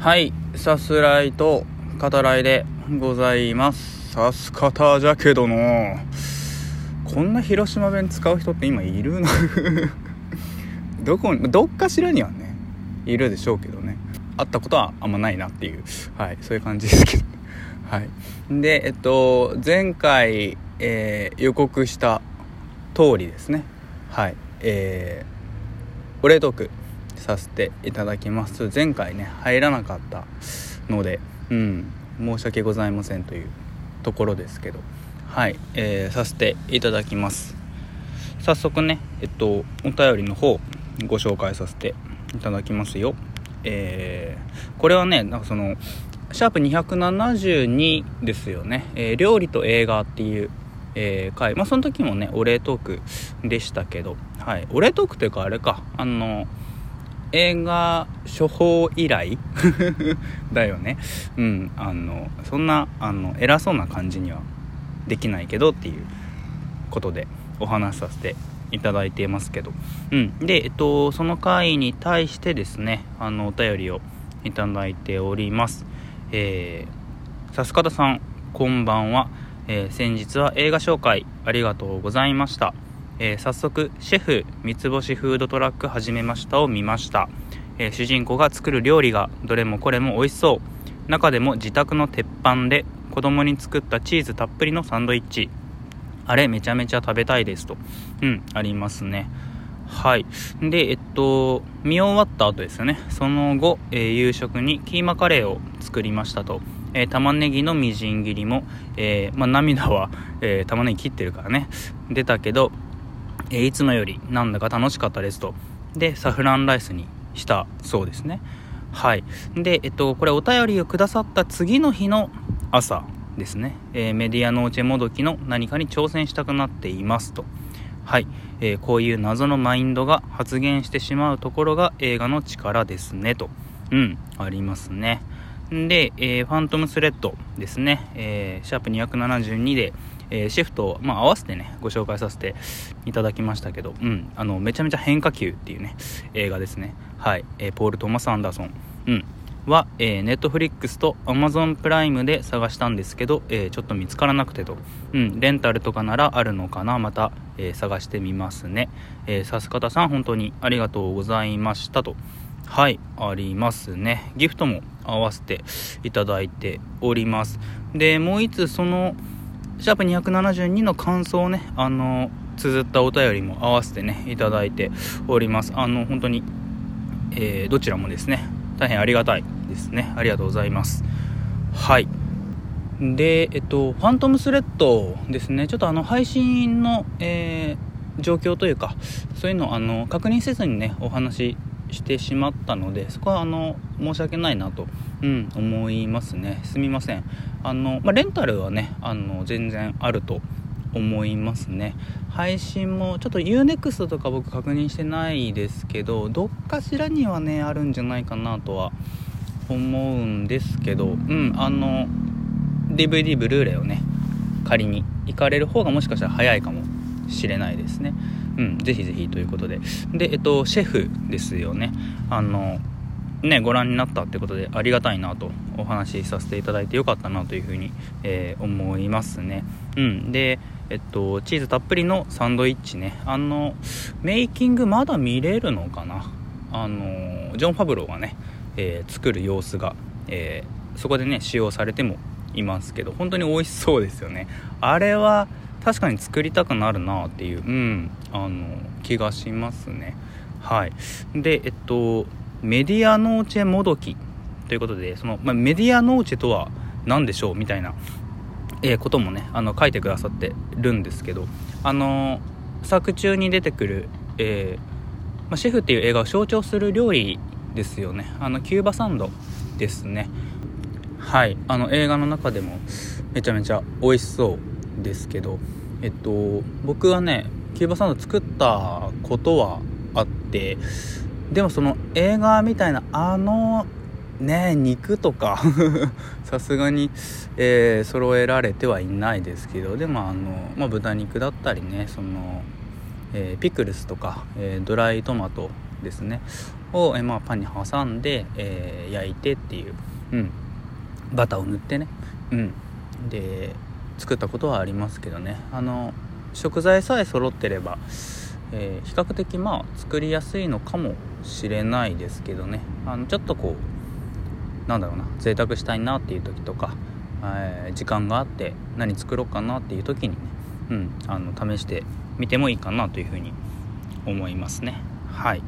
はいさすらいと語らいでございます。さす方じゃけどの。こんな広島弁使う人って今いるの？どこにどっかしらにはねいるでしょうけどね。会ったことはあんまないなっていう。はいそういう感じですけど。はい。でえっと前回、えー、予告した通りですね。はい。えー、お礼トーク。させていただきます。前回ね入らなかったのでうん申し訳ございませんというところですけど。はい、えー、させていただきます。早速ねえっとお便りの方ご紹介させていただきますよ。えー、これはねなんかそのシャープ272ですよね、えー、料理と映画っていう、えー、回。まあその時もねお礼トークでしたけど。はいお礼トークというかあれか。あの映画処方依頼だよね。うんあのそんなあの偉そうな感じにはできないけどっていうことでお話しさせていただいていますけど。うんでえっとその回に対してですねあのお便りをいただいております。えー、さすかたさんこんばんは、えー、先日は映画紹介ありがとうございました。えー、早速シェフ三つ星フードトラック始めましたを見ました、えー、主人公が作る料理がどれもこれも美味しそう。中でも自宅の鉄板で子供に作ったチーズたっぷりのサンドイッチ。あれめちゃめちゃ食べたいですと。うんありますね。はい。でえっと見終わった後ですよね。その後、えー、夕食にキーマカレーを作りましたと。えー、玉ねぎのみじん切りも、えー、まあ、涙は、えー、玉ねぎ切ってるからね。出たけどえいつもよりなんだか楽しかったですと。で、サフランライスにしたそうですね。はい。で、えっと、これお便りをくださった次の日の朝ですね。えー、メディアノーチェもどきの何かに挑戦したくなっていますと。はい、えー、こういう謎のマインドが発現してしまうところが映画の力ですねと。うん、ありますね。で、えー、ファントムスレッドですね。えー、シャープ272で、えー、シフトを、まあ、合わせてね、ご紹介させていただきましたけど、うん、あの、めちゃめちゃ変化球っていうね、映画ですね。はい、えー、ポール・トーマス・アンダーソン。うん。は、えー、ネットフリックスとアマゾンプライムで探したんですけど、えー、ちょっと見つからなくてと。うん、レンタルとかならあるのかな？また、えー、探してみますね。えー、さす方さん、本当にありがとうございましたと。はい、ありますね。ギフトも合わせていただいております。で、もう一つその、シャープ272の感想をね、あの、綴ったお便りも合わせてね、いただいております。あの、本当に、えー、どちらもですね、大変ありがたいですね。ありがとうございます。はい。で、えっと、ファントムスレッドですね、ちょっとあの、配信の、えー、状況というか、そういうのをあの確認せずにね、お話ししてしまったので、そこはあの、申し訳ないなと、うん、思いますね。すみません。あの、まあ、レンタルはねあの全然あると思いますね配信もちょっと UNEXT とか僕確認してないですけどどっかしらにはねあるんじゃないかなとは思うんですけどうんあの DVD ブルーレイをね仮に行かれる方がもしかしたら早いかもしれないですねうんぜひぜひということででえっとシェフですよねあのね、ご覧になったってことでありがたいなとお話しさせていただいてよかったなというふうに、えー、思いますね。うん。で、えっと、チーズたっぷりのサンドイッチね。あの、メイキングまだ見れるのかな？あの、ジョン・ファブローがね、えー、作る様子が、えー、そこでね、使用されてもいますけど、本当に美味しそうですよね。あれは、確かに作りたくなるなっていう、うん、あの、気がしますね。はい。で、えっと、メディアノーチェもどきということでその、まあ、メディアノーチェとは何でしょうみたいな、えー、こともねあの書いてくださってるんですけどあの作中に出てくる、えー、まあ、シェフっていう映画を象徴する料理ですよね。あのキューバサンドですね。はい。あの映画の中でもめちゃめちゃ美味しそうですけどえっと僕はねキューバサンド作ったことはあってでもその映画みたいなあのね肉とか さすがに、えー、揃えられてはいないですけどでもあの、まあ、豚肉だったりねその、えー、ピクルスとか、えー、ドライトマトですねを、えまあ、パンに挟んで、え、焼いてっていう、うん、バターを塗ってね、うん、で作ったことはありますけどね。あの食材さえ揃ってれば、えー、比較的まあ作りやすいのかもしれないですけどね。あのちょっとこうなんだろうな贅沢したいなっていう時とか、えー、時間があって何作ろうかなっていう時にね、うん、あの試してみてもいいかなというふうに思いますね。はい。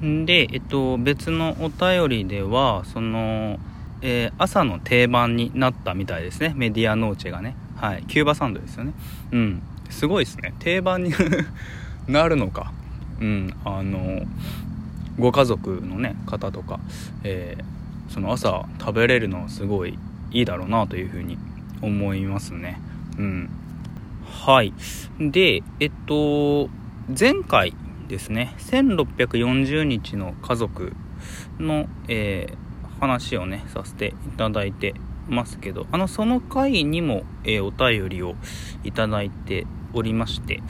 でえっと別のお便りではそのえー、朝の定番になったみたいですね。メディアノーチェがね。はい。キューバサンドですよね。うん。すごいですね。定番に なるのか。うんあのご家族のね方とか、えー、その朝食べれるのはすごいいいだろうなというふうに思いますね。うん。はい。でえっと前回ですね1640日の家族の、えー話をねさせていただいてますけどあのその回にも、えー、お便りをいただいておりまして、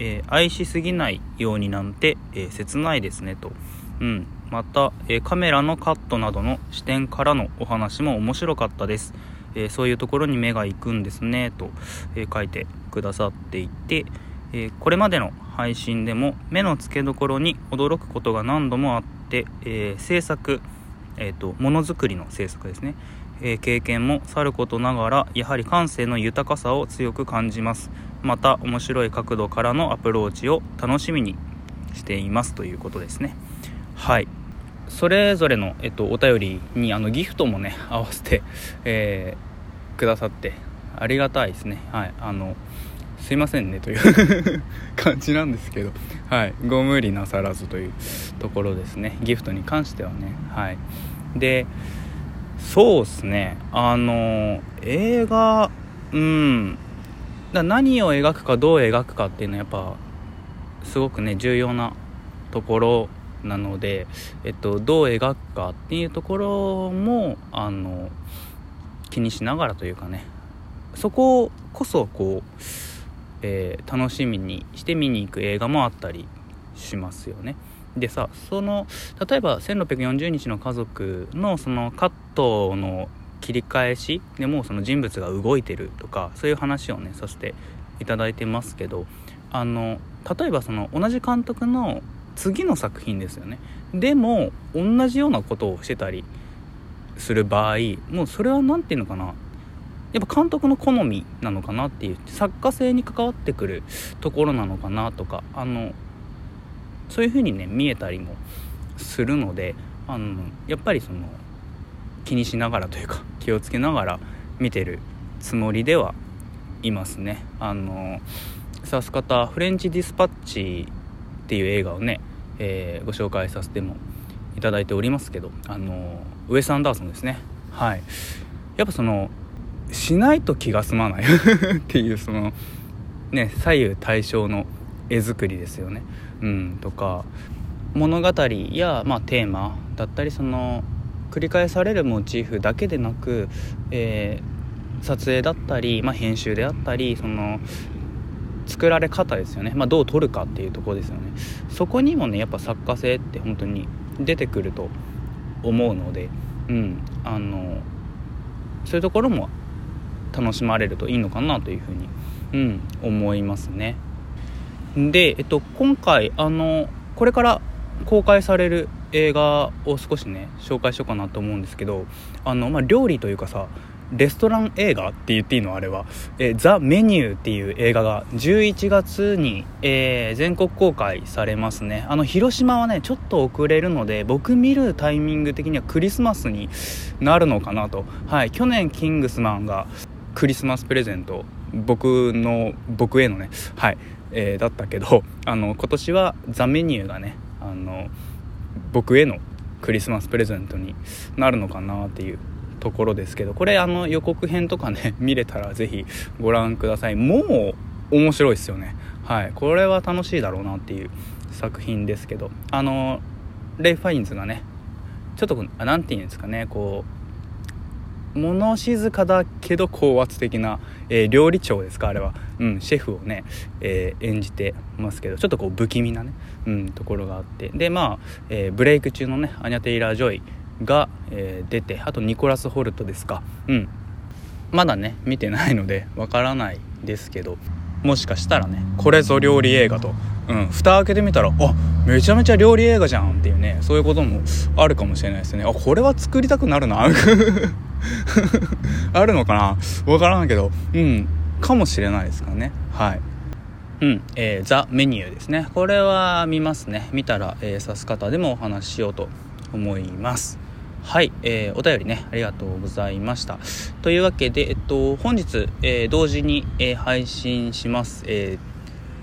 えー、愛しすぎないようになんて、えー、切ないですねと、うん、また、えカメラのカットなどの視点からのお話も面白かったです、えそういうところに目が行くんですねと、え書いてくださっていて、えこれまでの配信でも目の付けどころに驚くことが何度もあって、え制作えーと、ものづくりの制作ですね、えー、経験もさることながらやはり感性の豊かさを強く感じます。また面白い角度からのアプローチを楽しみにしていますということですね。はい。それぞれの、えっと、お便りにあのギフトもね合わせて、えー、くださってありがたいですね。はい。あのすいませんねという 感じなんですけど、はい、ご無理なさらずというところですね。ギフトに関してはねはい。でそうっすね。あの映画うん。だ何を描くかどう描くかっていうのはやっぱすごくね重要なところなので、えっと、どう描くかっていうところもあの気にしながらというかね。そここそこうえー、楽しみにして見に行く映画もあったりしますよね。でさその例えば1640日の家族のそのカットの切り返しでもうその人物が動いてるとかそういう話をねさせていただいてますけどあの例えばその同じ監督の次の作品ですよねでも同じようなことをしてたりする場合もうそれは何て言うのかな？やっぱ監督の好みなのかなっていう作家性に関わってくるところなのかなとかあのそういう風にね見えたりもするのであのやっぱりその気にしながらというか気をつけながら見てるつもりではいますね。あのさす方フレンチ・ディスパッチっていう映画をね、えー、ご紹介させてもいただいておりますけどあのウェス・アンダーソンですねはいやっぱそのしないと気が済まない。っていうそのね左右対称の絵作りですよね。うん、とか物語や、まあ、テーマだったりその繰り返されるモチーフだけでなく、えー、撮影だったり、まあ、編集であったりその作られ方ですよね、まあ、どう撮るかっていうとこですよね。そこにもねやっぱ作家性って本当に出てくると思うので、うん、あのそういうところも楽しまれるといいのかなというふうに、うん、思いますね。で、えっと、今回あのこれから公開される映画を少しね紹介しようかなと思うんですけどあの、まあ、料理というかさレストラン映画って言っていいのあれは「ザ・メニュー」っていう映画が11月に、えー、全国公開されますねあの広島はねちょっと遅れるので僕見るタイミング的にはクリスマスになるのかなとはい去年キングスマンがクリスマスプレゼント僕の僕へのねはい、えー、だったけどあの今年はザ・メニューがねあの僕へのクリスマスプレゼントになるのかなっていうところですけどこれあの予告編とかね 見れたら是非ご覧ください。もう面白いですよね。はいこれは楽しいだろうなっていう作品ですけどあのレイ・ファインズがねちょっと何て言うんですかねこう物静かだけど高圧的な、えー、料理長ですかあれは、うん、シェフをね、えー、演じてますけどちょっとこう不気味なね、うん、ところがあって。でまあ、えー、ブレイク中のねアニャ・テイラー・ジョイが、え出てあとニコラス・ホルトですか。うん。まだね見てないのでわからないですけどもしかしたらねこれぞ料理映画と、うん、蓋開けてみたらあめちゃめちゃ料理映画じゃんっていうねそういうこともあるかもしれないですね。あこれは作りたくなるな。あるのかな？わからないけど。うん。かもしれないですからね。はい。うん、えー、ザ・メニューですね。これは見ますね。見たら、えー、指す方でもお話ししようと思います。はい、えー、お便りね。ありがとうございました。というわけで、えっと、本日、えー、同時に、えー、配信します、え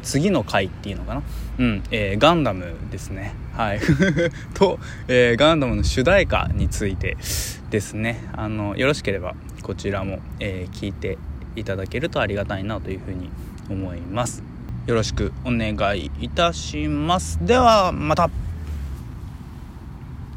次の回っていうのかな？うん、えガンダムですね。はい。と、えガンダムの主題歌についてですね。あのよろしければこちらも、え聞いていただけるとありがたいなというふうに思います。よろしくお願いいたします。ではまた。